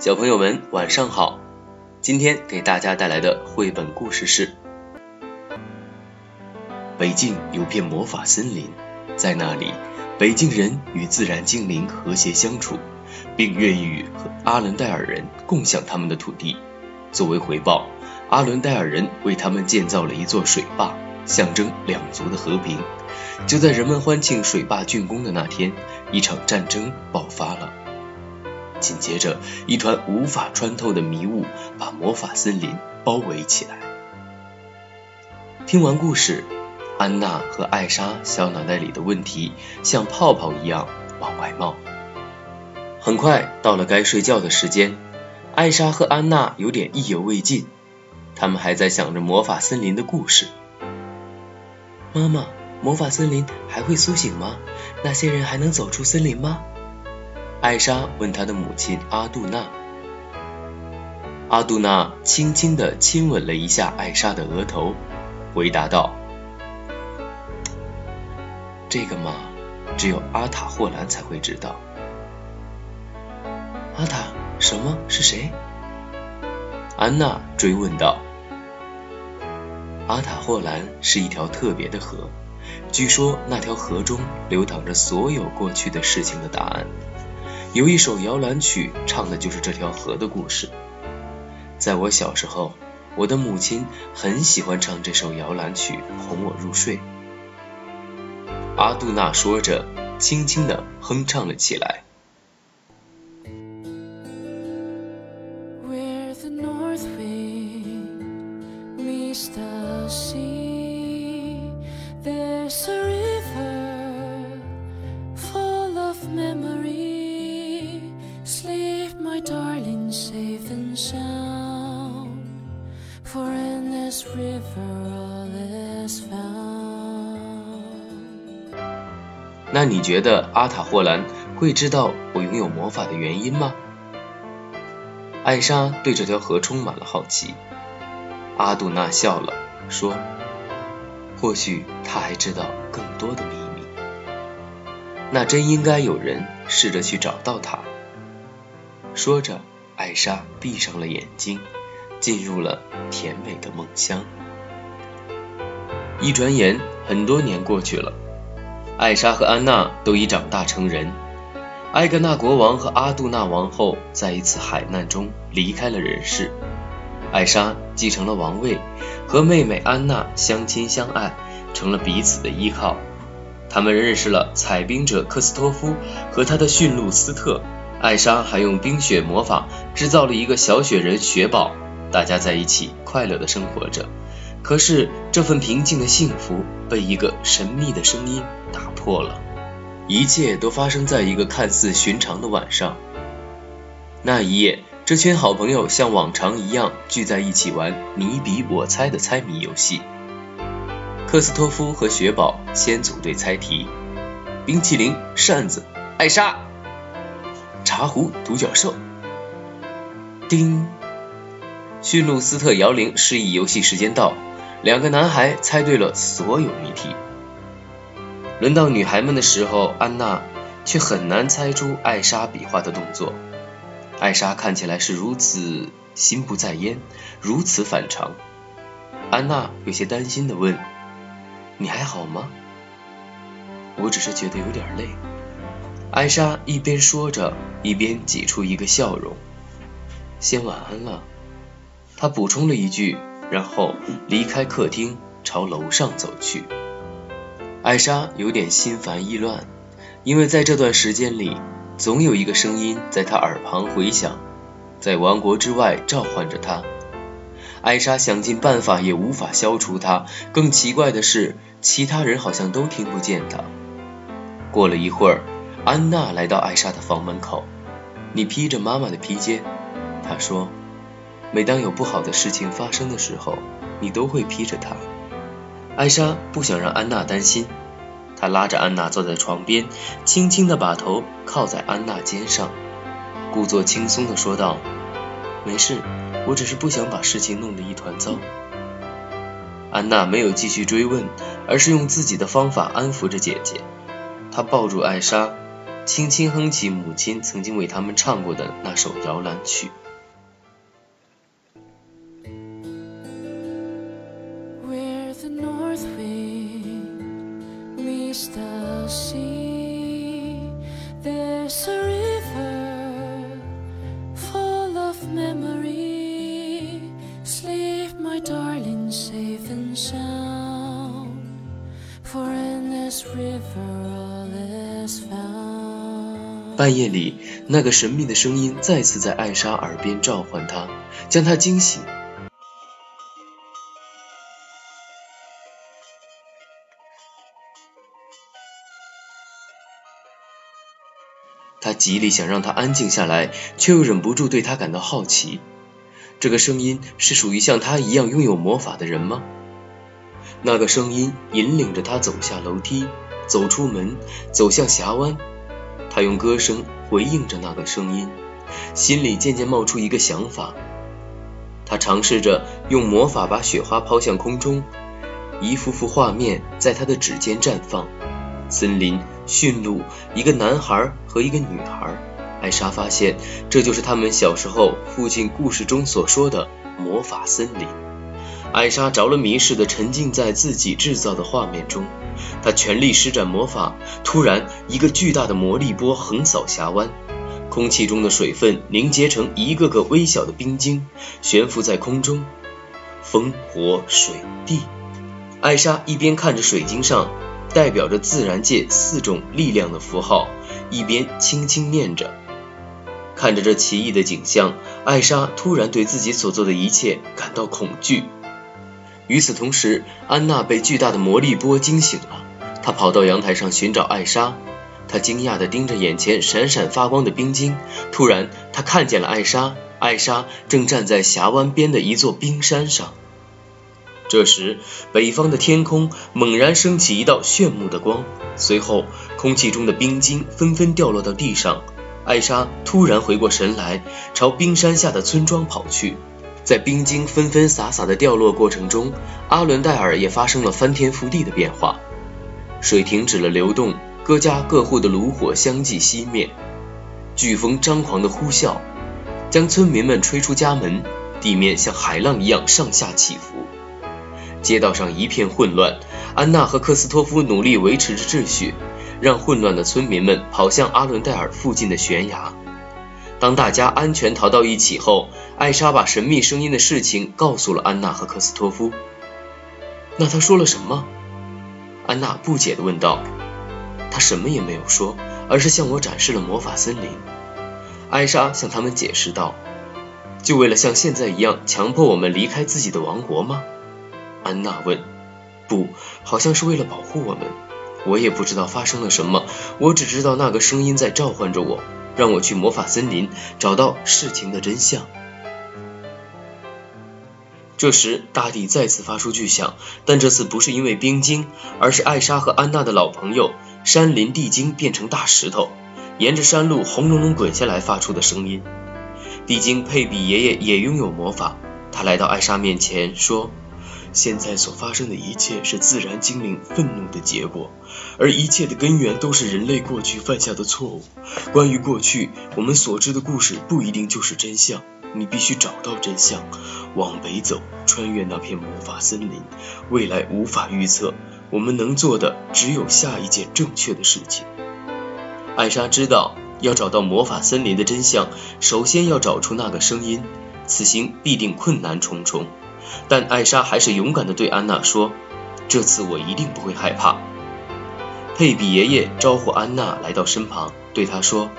小朋友们晚上好，今天给大家带来的绘本故事是：北境有片魔法森林，在那里，北境人与自然精灵和谐相处，并愿意与和阿伦戴尔人共享他们的土地。作为回报，阿伦戴尔人为他们建造了一座水坝，象征两族的和平。就在人们欢庆水坝竣工的那天，一场战争爆发了。紧接着，一团无法穿透的迷雾把魔法森林包围起来。听完故事，安娜和艾莎小脑袋里的问题像泡泡一样往外冒。很快到了该睡觉的时间，艾莎和安娜有点意犹未尽，他们还在想着魔法森林的故事。妈妈，魔法森林还会苏醒吗？那些人还能走出森林吗？艾莎问她的母亲阿杜娜。阿杜娜轻轻地亲吻了一下艾莎的额头，回答道：“这个嘛，只有阿塔霍兰才会知道。”阿塔？什么？是谁？安娜追问道。阿塔霍兰是一条特别的河，据说那条河中流淌着所有过去的事情的答案。有一首摇篮曲，唱的就是这条河的故事。在我小时候，我的母亲很喜欢唱这首摇篮曲，哄我入睡。阿杜娜说着，轻轻地哼唱了起来。那你觉得阿塔霍兰会知道我拥有魔法的原因吗？艾莎对这条河充满了好奇。阿杜娜笑了，说：“或许他还知道更多的秘密。那真应该有人试着去找到他。”说着，艾莎闭上了眼睛，进入了甜美的梦乡。一转眼，很多年过去了。艾莎和安娜都已长大成人。埃格纳国王和阿杜纳王后在一次海难中离开了人世。艾莎继承了王位，和妹妹安娜相亲相爱，成了彼此的依靠。他们认识了采冰者克斯托夫和他的驯鹿斯特。艾莎还用冰雪魔法制造了一个小雪人雪宝，大家在一起快乐地生活着。可是这份平静的幸福被一个神秘的声音打破了。一切都发生在一个看似寻常的晚上。那一夜，这群好朋友像往常一样聚在一起玩你比我猜的猜谜游戏。克斯托夫和雪宝先组队猜题：冰淇淋、扇子、艾莎、茶壶、独角兽。叮！驯鹿斯特摇铃示意游戏时间到。两个男孩猜对了所有谜题。轮到女孩们的时候，安娜却很难猜出艾莎比划的动作。艾莎看起来是如此心不在焉，如此反常。安娜有些担心地问：“你还好吗？”“我只是觉得有点累。”艾莎一边说着，一边挤出一个笑容。“先晚安了。”她补充了一句。然后离开客厅，朝楼上走去。艾莎有点心烦意乱，因为在这段时间里，总有一个声音在她耳旁回响，在王国之外召唤着她。艾莎想尽办法也无法消除它。更奇怪的是，其他人好像都听不见她。过了一会儿，安娜来到艾莎的房门口。“你披着妈妈的披肩。”她说。每当有不好的事情发生的时候，你都会披着它。艾莎不想让安娜担心，她拉着安娜坐在床边，轻轻地把头靠在安娜肩上，故作轻松地说道：“没事，我只是不想把事情弄得一团糟。”安娜没有继续追问，而是用自己的方法安抚着姐姐。她抱住艾莎，轻轻哼起母亲曾经为他们唱过的那首摇篮曲。半夜里，那个神秘的声音再次在艾莎耳边召唤她，将她惊醒。他极力想让她安静下来，却又忍不住对她感到好奇。这个声音是属于像他一样拥有魔法的人吗？那个声音引领着他走下楼梯，走出门，走向峡湾。他用歌声回应着那个声音，心里渐渐冒出一个想法。他尝试着用魔法把雪花抛向空中，一幅幅画面在他的指尖绽放：森林、驯鹿、一个男孩和一个女孩。艾莎发现，这就是他们小时候父亲故事中所说的魔法森林。艾莎着了迷似的沉浸在自己制造的画面中。她全力施展魔法，突然，一个巨大的魔力波横扫峡湾，空气中的水分凝结成一个个微小的冰晶，悬浮在空中。风、火、水、地。艾莎一边看着水晶上代表着自然界四种力量的符号，一边轻轻念着。看着这奇异的景象，艾莎突然对自己所做的一切感到恐惧。与此同时，安娜被巨大的魔力波惊醒了。她跑到阳台上寻找艾莎，她惊讶地盯着眼前闪闪发光的冰晶。突然，她看见了艾莎，艾莎正站在峡湾边的一座冰山上。这时，北方的天空猛然升起一道炫目的光，随后空气中的冰晶纷纷掉落到地上。艾莎突然回过神来，朝冰山下的村庄跑去。在冰晶纷纷洒洒的掉落过程中，阿伦戴尔也发生了翻天覆地的变化。水停止了流动，各家各户的炉火相继熄灭。飓风张狂的呼啸，将村民们吹出家门，地面像海浪一样上下起伏。街道上一片混乱，安娜和克斯托夫努力维持着秩序，让混乱的村民们跑向阿伦戴尔附近的悬崖。当大家安全逃到一起后，艾莎把神秘声音的事情告诉了安娜和克斯托夫。那他说了什么？安娜不解地问道。他什么也没有说，而是向我展示了魔法森林。艾莎向他们解释道：“就为了像现在一样强迫我们离开自己的王国吗？”安娜问。“不，好像是为了保护我们。我也不知道发生了什么，我只知道那个声音在召唤着我。”让我去魔法森林找到事情的真相。这时，大地再次发出巨响，但这次不是因为冰晶，而是艾莎和安娜的老朋友山林地精变成大石头，沿着山路轰隆隆滚下来发出的声音。地精佩比爷爷也拥有魔法，他来到艾莎面前说。现在所发生的一切是自然精灵愤怒的结果，而一切的根源都是人类过去犯下的错误。关于过去，我们所知的故事不一定就是真相。你必须找到真相，往北走，穿越那片魔法森林。未来无法预测，我们能做的只有下一件正确的事情。艾莎知道，要找到魔法森林的真相，首先要找出那个声音，此行必定困难重重。但艾莎还是勇敢地对安娜说：“这次我一定不会害怕。”佩比爷爷招呼安娜来到身旁，对她说：“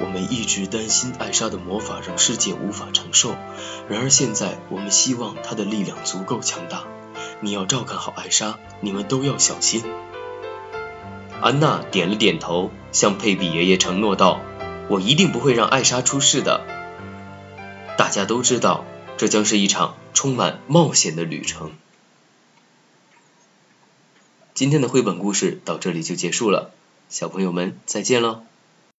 我们一直担心艾莎的魔法让世界无法承受，然而现在我们希望她的力量足够强大。你要照看好艾莎，你们都要小心。”安娜点了点头，向佩比爷爷承诺道：“我一定不会让艾莎出事的。”大家都知道。这将是一场充满冒险的旅程。今天的绘本故事到这里就结束了，小朋友们再见喽。